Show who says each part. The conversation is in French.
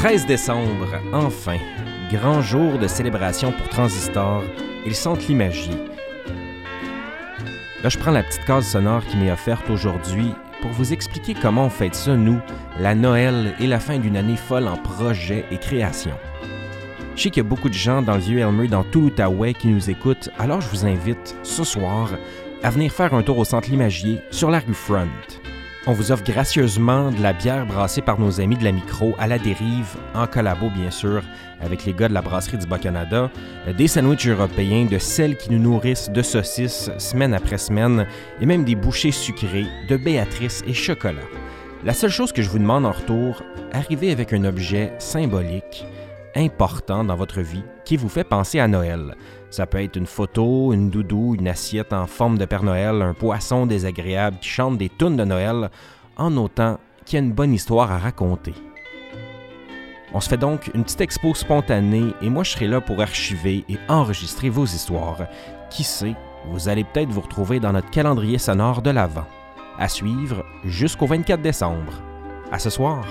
Speaker 1: 13 décembre, enfin, grand jour de célébration pour Transistor. Ils sentent l'imagie. Là, je prends la petite case sonore qui m'est offerte aujourd'hui pour vous expliquer comment on fête ça, nous, la Noël et la fin d'une année folle en projets et création. Je sais qu'il y a beaucoup de gens dans le vieux Elmer, dans tout l'Outaouais qui nous écoutent, alors je vous invite ce soir à venir faire un tour au centre Limagier sur la rue Front. On vous offre gracieusement de la bière brassée par nos amis de la micro à la dérive, en collabo bien sûr, avec les gars de la brasserie du Bas-Canada, des sandwichs européens, de celles qui nous nourrissent de saucisses semaine après semaine, et même des bouchées sucrées de Béatrice et chocolat. La seule chose que je vous demande en retour, arrivez avec un objet symbolique, important dans votre vie, qui vous fait penser à Noël. Ça peut être une photo, une doudou, une assiette en forme de Père Noël, un poisson désagréable qui chante des tunes de Noël, en autant qu'il y a une bonne histoire à raconter. On se fait donc une petite expo spontanée et moi je serai là pour archiver et enregistrer vos histoires. Qui sait, vous allez peut-être vous retrouver dans notre calendrier sonore de l'Avent. À suivre jusqu'au 24 décembre. À ce soir!